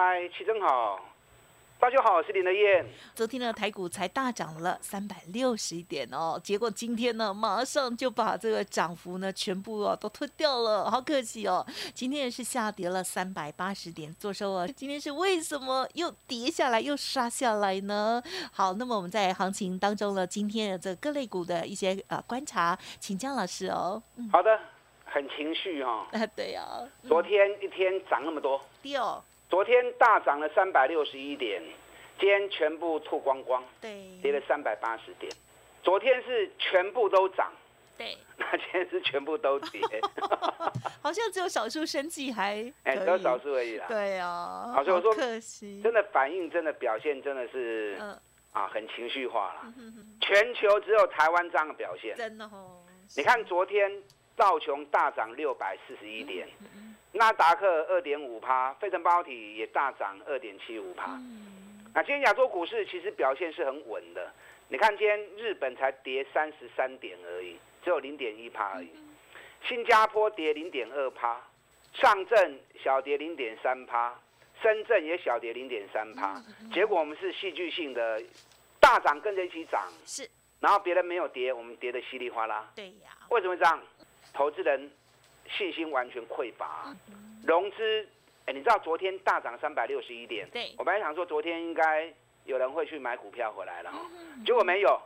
嗨，齐正好，大家好，我是林德燕。昨天呢，台股才大涨了三百六十点哦，结果今天呢，马上就把这个涨幅呢全部哦都吞掉了，好可惜哦。今天也是下跌了三百八十点，做收啊。今天是为什么又跌下来又杀下来呢？好，那么我们在行情当中呢，今天的这各类股的一些呃观察，请江老师哦。好的，很情绪哈。啊，对呀。昨天一天涨那么多。掉。昨天大涨了三百六十一点，今天全部吐光光，对，跌了三百八十点。昨天是全部都涨，对，那今天是全部都跌，好像只有少数生计还，哎，只有少数而已啦。对啊，好，所以我说可惜，真的反应，真的表现，真的是，嗯啊，很情绪化了。全球只有台湾这样的表现，真的哦。你看昨天道琼大涨六百四十一点。纳达克二点五趴，费城半导体也大涨二点七五趴。那今天亚洲股市其实表现是很稳的。你看今天日本才跌三十三点而已，只有零点一趴而已。新加坡跌零点二趴，上证小跌零点三趴，深圳也小跌零点三趴。结果我们是戏剧性的大涨，跟着一起涨。是。然后别人没有跌，我们跌得稀里哗啦。对呀。为什么这样？投资人。信心完全匮乏，融资，哎，你知道昨天大涨三百六十一点，对。我本来想说昨天应该有人会去买股票回来了，结果没有，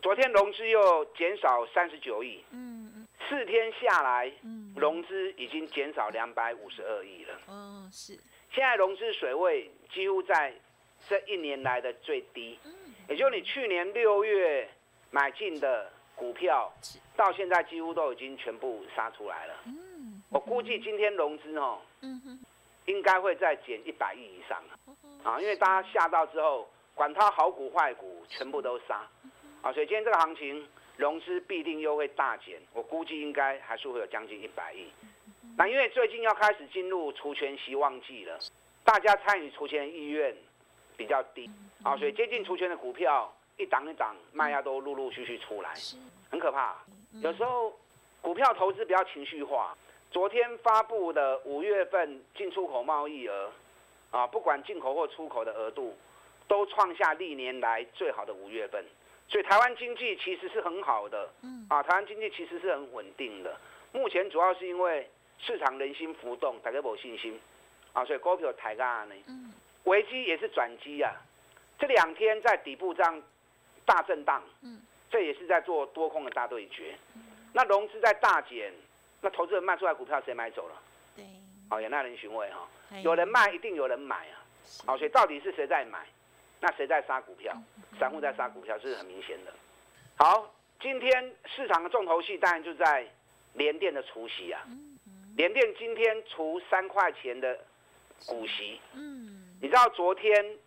昨天融资又减少三十九亿，嗯嗯，四天下来，融资已经减少两百五十二亿了，嗯是，现在融资水位几乎在这一年来的最低，也就你去年六月买进的。股票到现在几乎都已经全部杀出来了。嗯，我估计今天融资哦，嗯应该会再减一百亿以上啊，因为大家吓到之后，管它好股坏股，全部都杀。啊，所以今天这个行情融资必定又会大减。我估计应该还是会有将近一百亿。那因为最近要开始进入除权希望季了，大家参与除权意愿比较低啊，所以接近除权的股票。一档一档卖压都陆陆续续出来，很可怕。有时候股票投资比较情绪化。昨天发布的五月份进出口贸易额，啊，不管进口或出口的额度，都创下历年来最好的五月份。所以台湾经济其实是很好的，啊，台湾经济其实是很稳定的。目前主要是因为市场人心浮动，大家没信心，啊，所以股票抬价呢。危机也是转机啊。这两天在底部这样。大震荡，嗯，这也是在做多空的大对决。那融资在大减，那投资人卖出来股票谁买走了？对，好，也耐人寻味哈，有人卖一定有人买啊。好，所以到底是谁在买？那谁在杀股票？散户在杀股票，这是很明显的。好，今天市场的重头戏当然就在联电的除息啊。联电今天除三块钱的股息，嗯，你知道昨天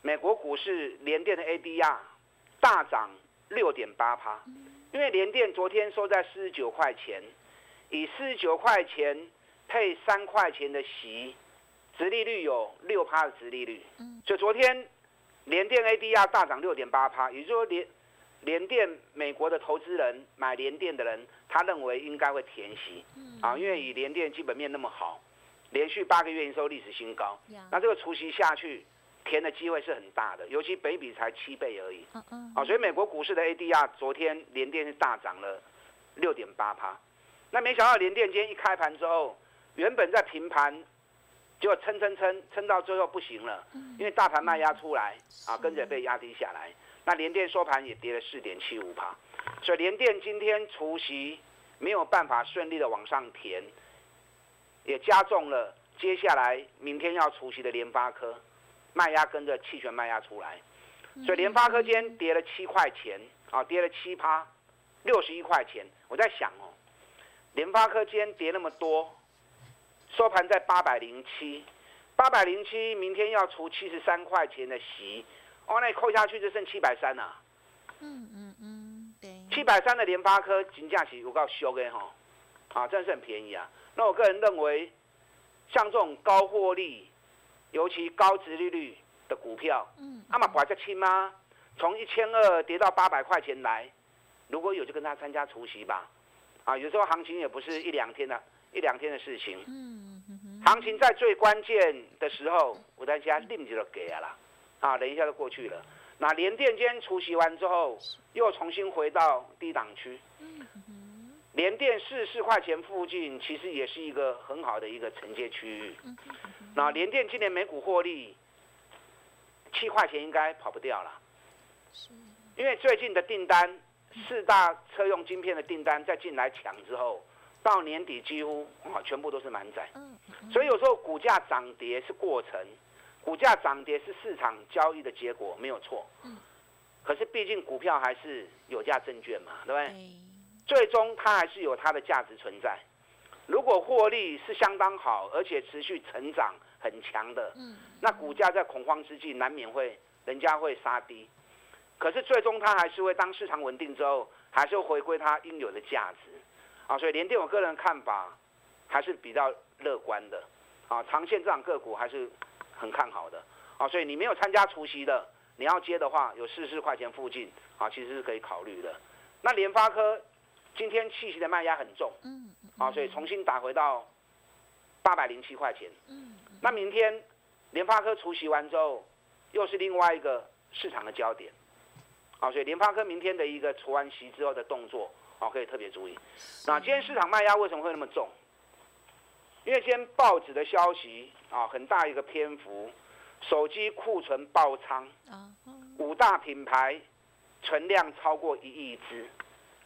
美国股市联电的 ADR？大涨六点八趴，因为联电昨天收在四十九块钱，以四十九块钱配三块钱的息，殖利率有六趴的殖利率，所以昨天联电 ADR 大涨六点八趴，也就是说联联电美国的投资人买联电的人，他认为应该会填息，啊，因为以联电基本面那么好，连续八个月营收历史新高，那这个除息下去。填的机会是很大的，尤其北比才七倍而已。嗯嗯。啊，所以美国股市的 ADR 昨天连电是大涨了六点八趴。那没想到连电今天一开盘之后，原本在平盘，结果撑撑撑撑到最后不行了，因为大盘卖压出来啊，跟着被压低下来。那连电收盘也跌了四点七五趴。所以连电今天除夕没有办法顺利的往上填，也加重了接下来明天要除夕的联发科。卖压跟着期权卖压出来，所以联发科今天跌了七块钱，啊，跌了七趴，六十一块钱。我在想哦，联发科今天跌那么多，收盘在八百零七，八百零七，明天要除七十三块钱的息，哦，那扣下去就剩七百三了。嗯嗯嗯，对。七百三的联发科金价起，我告修的哈，啊，真的是很便宜啊。那我个人认为，像这种高获利，尤其高值利率的股票，嗯，阿玛不在亲吗？从一千二跌到八百块钱来，如果有就跟他参加除夕吧。啊，有时候行情也不是一两天的，一两天的事情。嗯行情在最关键的时候，我在家立即就给了，啊，等一下就过去了。那连电间除夕完之后，又重新回到低档区。嗯连电四四块钱附近，其实也是一个很好的一个承接区域。那连电今年每股获利七块钱应该跑不掉了。因为最近的订单，四大车用晶片的订单再进来抢之后，到年底几乎啊全部都是满载。所以有时候股价涨跌是过程。股价涨跌是市场交易的结果，没有错。嗯。可是毕竟股票还是有价证券嘛，对不对？最终它还是有它的价值存在。如果获利是相当好，而且持续成长很强的，嗯，那股价在恐慌之际难免会人家会杀低。可是最终它还是会当市场稳定之后，还是会回归它应有的价值。啊，所以联电我个人看法还是比较乐观的。啊，长线这档个股还是。很看好的，啊，所以你没有参加除夕的，你要接的话，有四十块钱附近，啊，其实是可以考虑的。那联发科今天气息的卖压很重，嗯，啊，所以重新打回到八百零七块钱，嗯，那明天联发科除息完之后，又是另外一个市场的焦点，啊，所以联发科明天的一个除完息之后的动作，啊，可以特别注意。那今天市场卖压为什么会那么重？因为今天报纸的消息啊，很大一个篇幅，手机库存爆仓，五大品牌存量超过一亿只，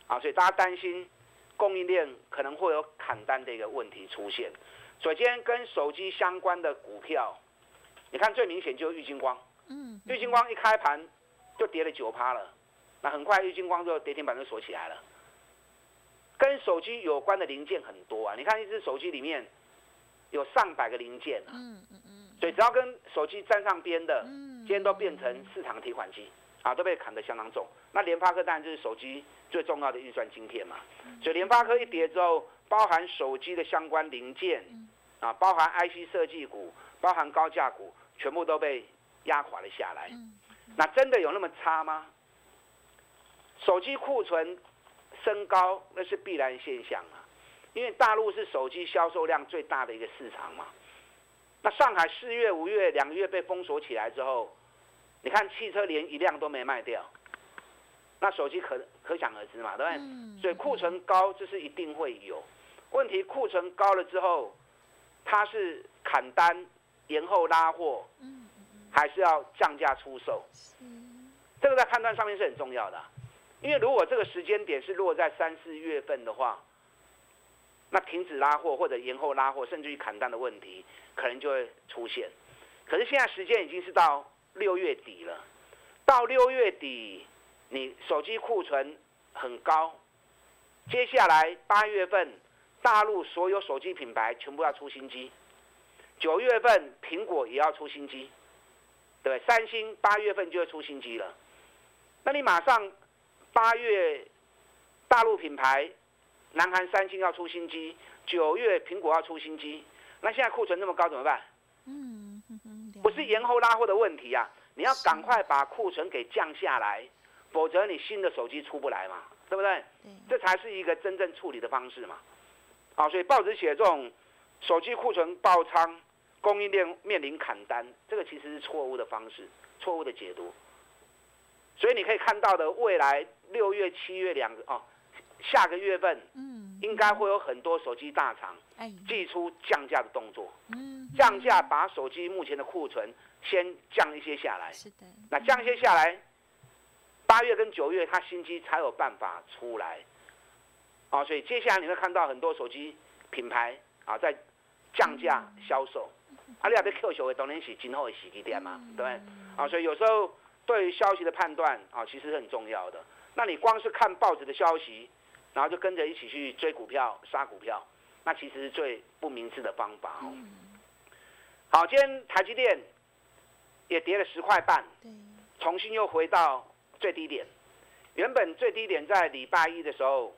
啊，所以大家担心供应链可能会有砍单的一个问题出现。首先跟手机相关的股票，你看最明显就是玉金光，嗯，玉金光一开盘就跌了九趴了，那很快玉金光就跌停板就锁起来了。跟手机有关的零件很多啊，你看一只手机里面。有上百个零件啊，嗯嗯嗯，所以只要跟手机沾上边的，嗯，今天都变成市场提款机，啊，都被砍得相当重。那联发科当然就是手机最重要的运算晶片嘛，所以联发科一跌之后，包含手机的相关零件，啊，包含 IC 设计股，包含高价股，全部都被压垮了下来。那真的有那么差吗？手机库存升高，那是必然现象啊。因为大陆是手机销售量最大的一个市场嘛，那上海四月、五月两个月被封锁起来之后，你看汽车连一辆都没卖掉，那手机可可想而知嘛，对不对？所以库存高这是一定会有问题，库存高了之后，它是砍单、延后拉货，还是要降价出售？这个在判断上面是很重要的，因为如果这个时间点是落在三四月份的话。那停止拉货或者延后拉货，甚至于砍单的问题，可能就会出现。可是现在时间已经是到六月底了，到六月底，你手机库存很高，接下来八月份，大陆所有手机品牌全部要出新机，九月份苹果也要出新机，对，三星八月份就要出新机了。那你马上八月大陆品牌。南韩三星要出新机，九月苹果要出新机，那现在库存那么高怎么办？嗯，不是延后拉货的问题啊，你要赶快把库存给降下来，否则你新的手机出不来嘛，对不对？这才是一个真正处理的方式嘛。啊，所以报纸写这种手机库存爆仓，供应链面临砍单，这个其实是错误的方式，错误的解读。所以你可以看到的未来六月、七月两个哦。下个月份，嗯，应该会有很多手机大厂，哎，寄出降价的动作，嗯，降价把手机目前的库存先降一些下来，是的，那降一些下来，八月跟九月它新机才有办法出来，啊，所以接下来你会看到很多手机品牌啊在降价销售，啊，你也别 Q 球的当然是今后的洗机店嘛，对，啊，所以有时候对于消息的判断啊，其实是很重要的，那你光是看报纸的消息。然后就跟着一起去追股票、杀股票，那其实是最不明智的方法哦。好，今天台积电也跌了十块半，重新又回到最低点。原本最低点在礼拜一的时候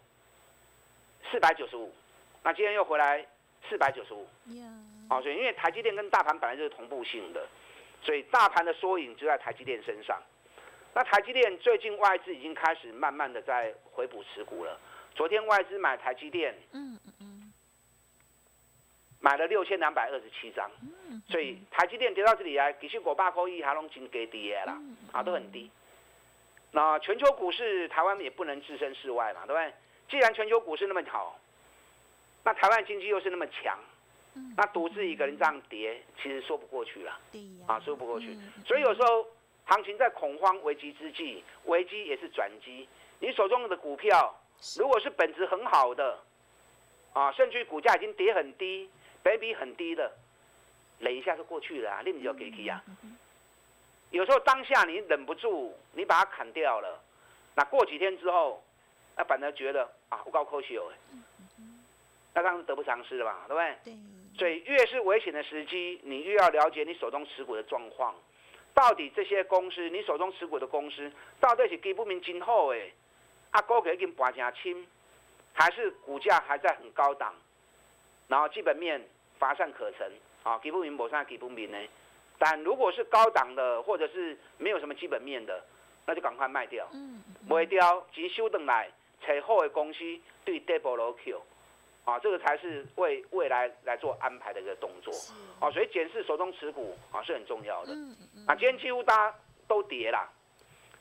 四百九十五，那今天又回来四百九十五。哦，所以因为台积电跟大盘本来就是同步性的，所以大盘的缩影就在台积电身上。那台积电最近外资已经开始慢慢的在回补持股了。昨天外资买台积电，嗯嗯嗯，买了六千两百二十七张。所以台积电跌到这里来，其实五百块一还拢真给低的啦，啊都很低。那全球股市，台湾也不能置身事外嘛，对不对？既然全球股市那么好，那台湾经济又是那么强，那独自一个人这样跌，其实说不过去了，啊说不过去。所以有时候。行情在恐慌危机之际，危机也是转机。你手中的股票，如果是本质很好的，啊，甚至股价已经跌很低，倍比很低的，忍一下就过去了啊，立马就给起啊。有时候当下你忍不住，你把它砍掉了，那过几天之后，那反而觉得啊，不高科学哎，那当然得不偿失了吧，对不对？对。所以越是危险的时机，你越要了解你手中持股的状况。到底这些公司，你手中持股的公司，到底是基本面今后诶，啊股价已经拔正轻，还是股价还在很高档，然后基本面乏善可陈啊，基本面无啥基本面呢？但如果是高档的，或者是没有什么基本面的，那就赶快卖掉，嗯卖掉钱收回来，找好的公司对 double 落 Q。啊，这个才是为未来来做安排的一个动作。啊，所以检视手中持股啊是很重要的。啊，今天几乎大家都跌了，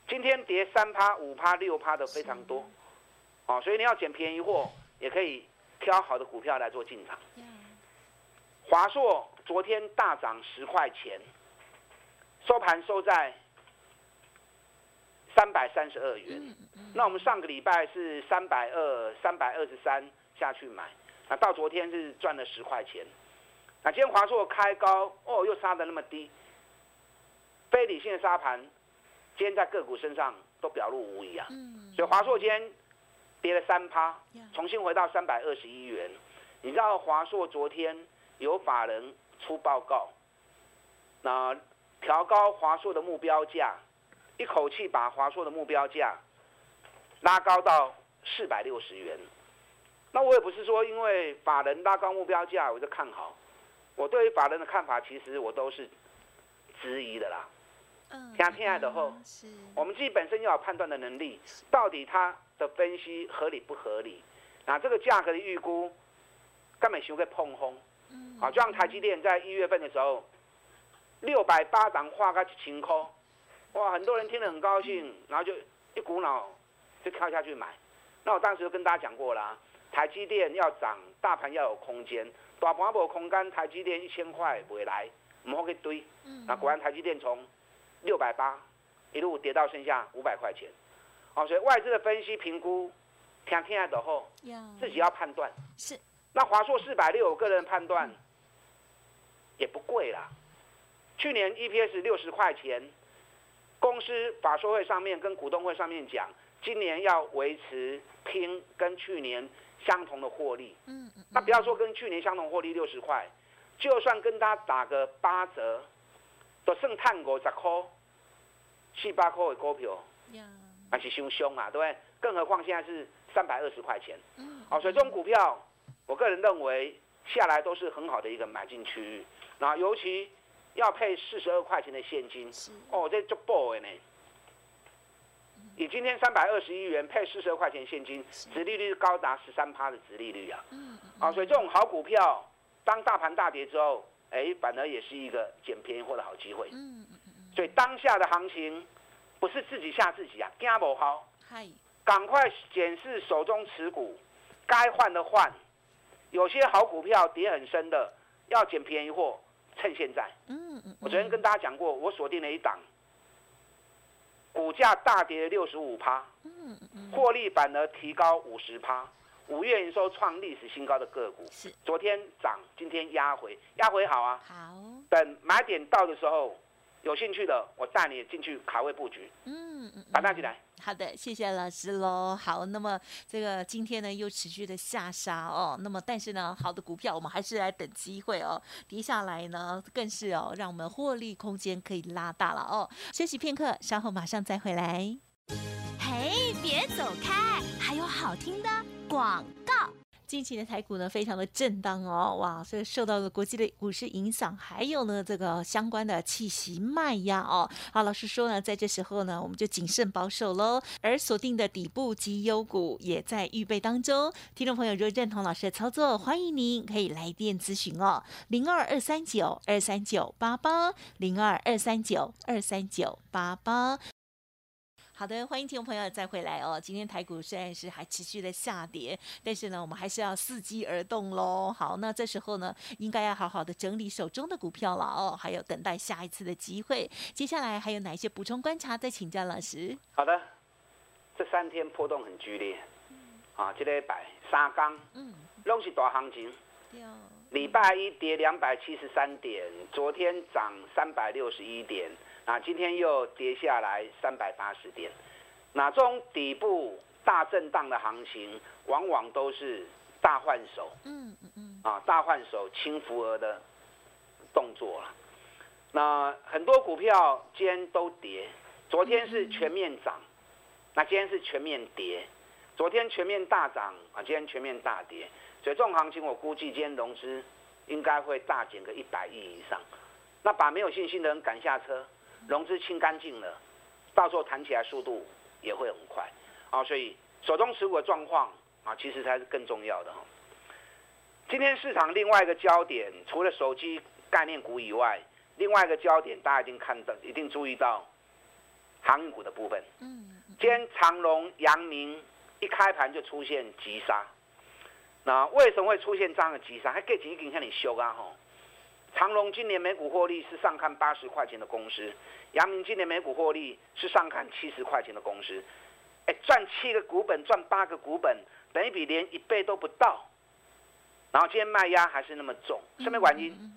今天跌三趴、五趴、六趴的非常多。啊，所以你要捡便宜货，也可以挑好的股票来做进场。华硕昨天大涨十块钱，收盘收在三百三十二元。那我们上个礼拜是三百二、三百二十三下去买。那到昨天是赚了十块钱，那今天华硕开高哦，又杀的那么低，非理性的杀盘，今天在个股身上都表露无遗啊。所以华硕今天跌了三趴，重新回到三百二十一元。你知道华硕昨天有法人出报告，那调高华硕的目标价，一口气把华硕的目标价拉高到四百六十元。那我也不是说因为法人拉高目标价我就看好，我对于法人的看法其实我都是质疑的啦。嗯，听亲爱的后，我们自己本身要有判断的能力，到底它的分析合理不合理？那这个价格的预估根本修个碰轰。嗯，好，就像台积电在一月份的时候，六百八档画个晴空，哇，很多人听得很高兴，然后就一股脑就跳下去买。那我当时就跟大家讲过啦。台积电要涨，大盘要有空间，大盘无空间，台积电一千块不会来，唔好去堆。那果然台积电从六百八一路跌到剩下五百块钱。哦，所以外资的分析评估，听听下的后，自己要判断。是。那华硕四百六，我个人判断也不贵啦。去年 EPS 六十块钱，公司法说会上面跟股东会上面讲，今年要维持拼跟去年。相同的获利，嗯嗯，那不要说跟去年相同获利六十块，就算跟他打个八折，都剩探五十块，七八块的股票，那是凶凶啊，对不对？更何况现在是三百二十块钱，嗯，哦，所以这种股票，我个人认为下来都是很好的一个买进区域，那尤其要配四十二块钱的现金，哦，这就 boy 呢。以今天三百二十一元配四十二块钱现金，殖利率高达十三趴的殖利率啊！啊，所以这种好股票，当大盘大跌之后，哎，反而也是一个捡便宜货的好机会。嗯嗯嗯。所以当下的行情，不是自己吓自己啊，惊不好。嗨。赶快检视手中持股，该换的换。有些好股票跌很深的，要捡便宜货，趁现在。嗯嗯。我昨天跟大家讲过，我锁定了一档。股价大跌六十五趴，获利反而提高五十趴，五月营收创历史新高的个股，是昨天涨，今天压回，压回好啊，好，等买点到的时候，有兴趣的，我带你进去卡位布局。嗯嗯，把它进来。好的，谢谢老师喽。好，那么这个今天呢又持续的下杀哦，那么但是呢，好的股票我们还是来等机会哦，跌下来呢更是哦，让我们获利空间可以拉大了哦。休息片刻，稍后马上再回来。嘿，别走开，还有好听的广告。近期的台股呢，非常的震荡哦，哇，所以受到了国际的股市影响，还有呢这个相关的气息卖压哦。好，老师说呢，在这时候呢，我们就谨慎保守喽，而锁定的底部绩优股也在预备当中。听众朋友，如果认同老师的操作，欢迎您可以来电咨询哦，零二二三九二三九八八，零二二三九二三九八八。好的，欢迎听众朋友再回来哦。今天台股虽然是还持续的下跌，但是呢，我们还是要伺机而动喽。好，那这时候呢，应该要好好的整理手中的股票了哦，还有等待下一次的机会。接下来还有哪一些补充观察？再请教老师。好的，这三天波动很剧烈，啊，这礼拜三刚，嗯，拢是大行情。礼拜一跌两百七十三点，昨天涨三百六十一点。那今天又跌下来三百八十点，那这种底部大震荡的行情，往往都是大换手，嗯嗯嗯，啊大换手轻浮额的动作了。那很多股票今天都跌，昨天是全面涨，那今天是全面跌，昨天全面大涨啊，今天全面大跌，所以这种行情我估计今天融资应该会大减个一百亿以上，那把没有信心的人赶下车。融资清干净了，到时候弹起来速度也会很快啊！所以手中持股的状况啊，其实才是更重要的哈。今天市场另外一个焦点，除了手机概念股以外，另外一个焦点大家一定看到，一定注意到航运股的部分。嗯。今天长隆、阳明一开盘就出现急杀，那为什么会出现这样的急杀？还给几根向你修啊？吼！长隆今年每股获利是上看八十块钱的公司，阳明今年每股获利是上看七十块钱的公司，哎，赚七个股本，赚八个股本，等于比连一倍都不到。然后今天卖压还是那么重，什么原因？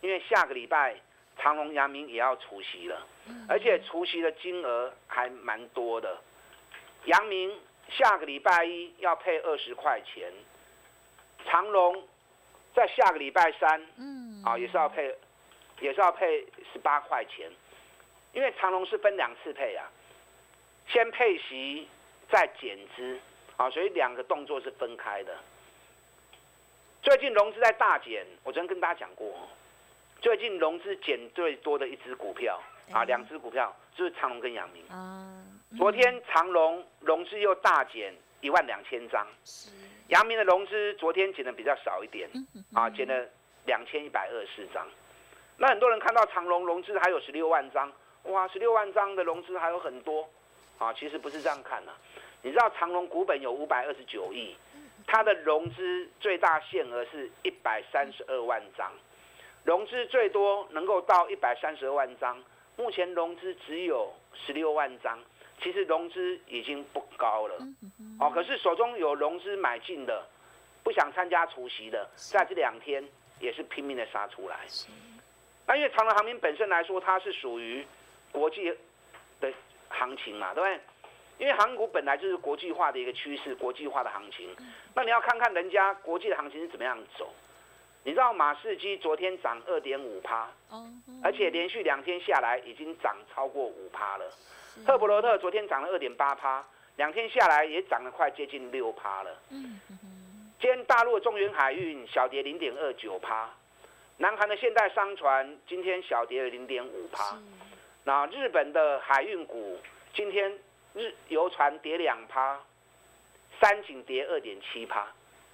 因为下个礼拜长隆、阳明也要除息了，而且除息的金额还蛮多的。阳明下个礼拜一要配二十块钱，长隆。在下个礼拜三，嗯，啊，也是要配，也是要配十八块钱，因为长隆是分两次配啊，先配息再减资，啊，所以两个动作是分开的。最近融资在大减，我昨天跟大家讲过，最近融资减最多的一只股票，啊，两只股票就是长隆跟阳明。啊，昨天长隆融资又大减一万两千张。阳明的融资昨天减的比较少一点，啊，减了两千一百二十四张。那很多人看到长隆融资还有十六万张，哇，十六万张的融资还有很多，啊，其实不是这样看的。你知道长隆股本有五百二十九亿，它的融资最大限额是一百三十二万张，融资最多能够到一百三十二万张，目前融资只有十六万张。其实融资已经不高了，哦，可是手中有融资买进的，不想参加除夕的，在这两天也是拼命的杀出来。那因为长隆航明本身来说，它是属于国际的行情嘛，对不对？因为航股本来就是国际化的一个趋势，国际化的行情。那你要看看人家国际的行情是怎么样走。你知道马士基昨天涨二点五趴，而且连续两天下来已经涨超过五趴了。赫伯罗特昨天涨了二点八趴，两天下来也涨了快接近六趴了。嗯今天大陆的中原海运小跌零点二九趴，南韩的现代商船今天小跌了零点五趴。那日本的海运股今天日游船跌两趴，三井跌二点七趴。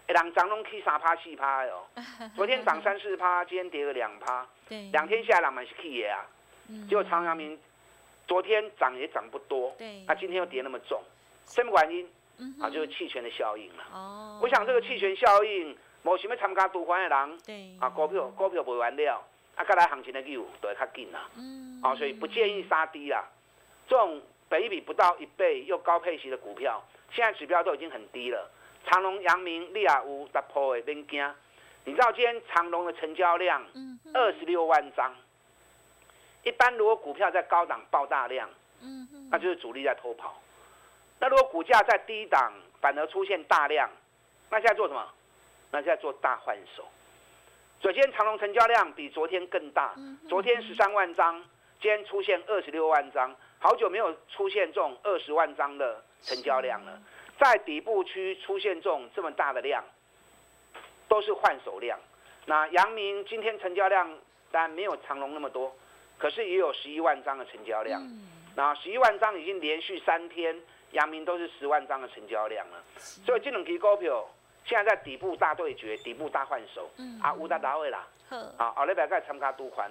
哎，两涨拢去三趴四趴哟。昨天涨三四趴，今天跌了两趴。对。两天下来，两们是去的啊。嗯。结果长阳明。昨天涨也涨不多，对，那今天又跌那么重，什么原因？啊，就是弃权的效应了。哦，我想这个弃权效应，某什么参加赌盘的人，对，啊，股票股票卖完了，啊，再来行情的牛都会较紧啦。嗯，啊，所以不建议杀低啦。这种北比不到一倍又高配息的股票，现在指标都已经很低了。长隆、阳明、利亚乌、突破的边惊。你知道今天长隆的成交量二十六万张。一般如果股票在高档爆大量，嗯，那就是主力在偷跑。那如果股价在低档反而出现大量，那现在做什么？那现在做大换手。首先长隆成交量比昨天更大，昨天十三万张，今天出现二十六万张，好久没有出现这种二十万张的成交量了。在底部区出现这种这么大的量，都是换手量。那阳明今天成交量当然没有长隆那么多，可是也有十一万张的成交量。那十一万张已经连续三天，阳明都是十万张的成交量了。所以这种股票现在在底部大对决，底部大换手。啊，乌达达位啦。啊，奥利百盖参加督款。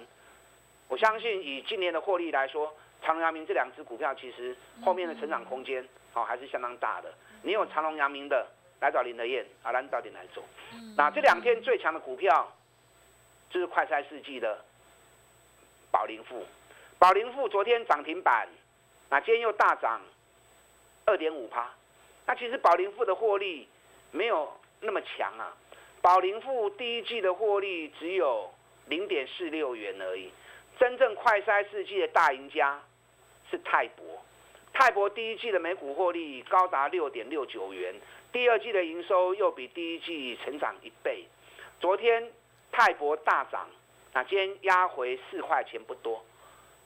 我相信以今年的获利来说，长隆、阳明这两只股票其实后面的成长空间，好还是相当大的。你有长隆、阳明的，来找林德燕，啊，来早点来走。那这两天最强的股票，就是快筛世纪的宝林富。宝林富昨天涨停板，那今天又大涨二点五趴。那其实宝林富的获利没有那么强啊。宝林富第一季的获利只有零点四六元而已。真正快筛世纪的大赢家是泰博。泰博第一季的每股获利高达六点六九元，第二季的营收又比第一季成长一倍。昨天泰博大涨，那今天压回四块钱不多。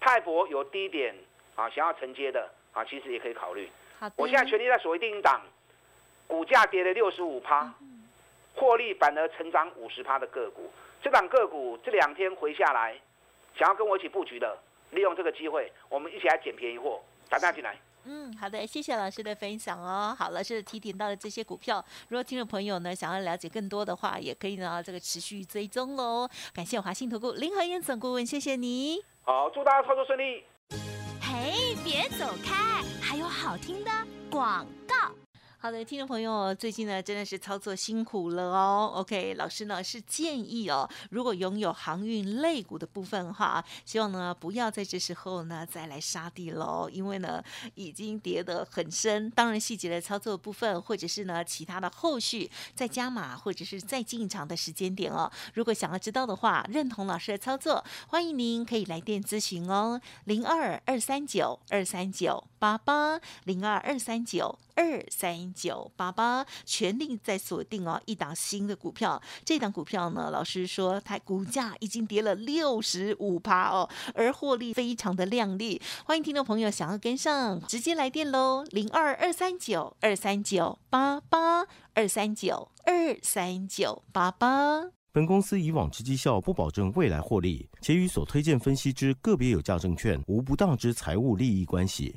泰博有低点啊，想要承接的啊，其实也可以考虑。我现在全力在锁定档，股价跌了六十五趴，获利反而成长五十趴的个股。这档个股这两天回下来，想要跟我一起布局的，利用这个机会，我们一起来捡便宜货。打大进来。嗯，好的，谢谢老师的分享哦。好，老师提点到的这些股票，如果听众朋友呢想要了解更多的话，也可以呢这个持续追踪喽。感谢华信投顾林和燕总顾问，谢谢你。好，祝大家操作顺利。嘿，别走开，还有好听的广告。好的，听众朋友，最近呢真的是操作辛苦了哦。OK，老师呢是建议哦，如果拥有航运类股的部分哈，希望呢不要在这时候呢再来杀地喽，因为呢已经跌得很深。当然，细节的操作部分，或者是呢其他的后续再加码，或者是再进场的时间点哦，如果想要知道的话，认同老师的操作，欢迎您可以来电咨询哦，零二二三九二三九八八零二二三九。二三九八八，全力在锁定哦，一档新的股票。这档股票呢，老师说它股价已经跌了六十五趴哦，而获利非常的亮丽。欢迎听众朋友想要跟上，直接来电喽，零二二三九二三九八八二三九二三九八八。本公司以往之绩效不保证未来获利，且与所推荐分析之个别有价证券无不当之财务利益关系。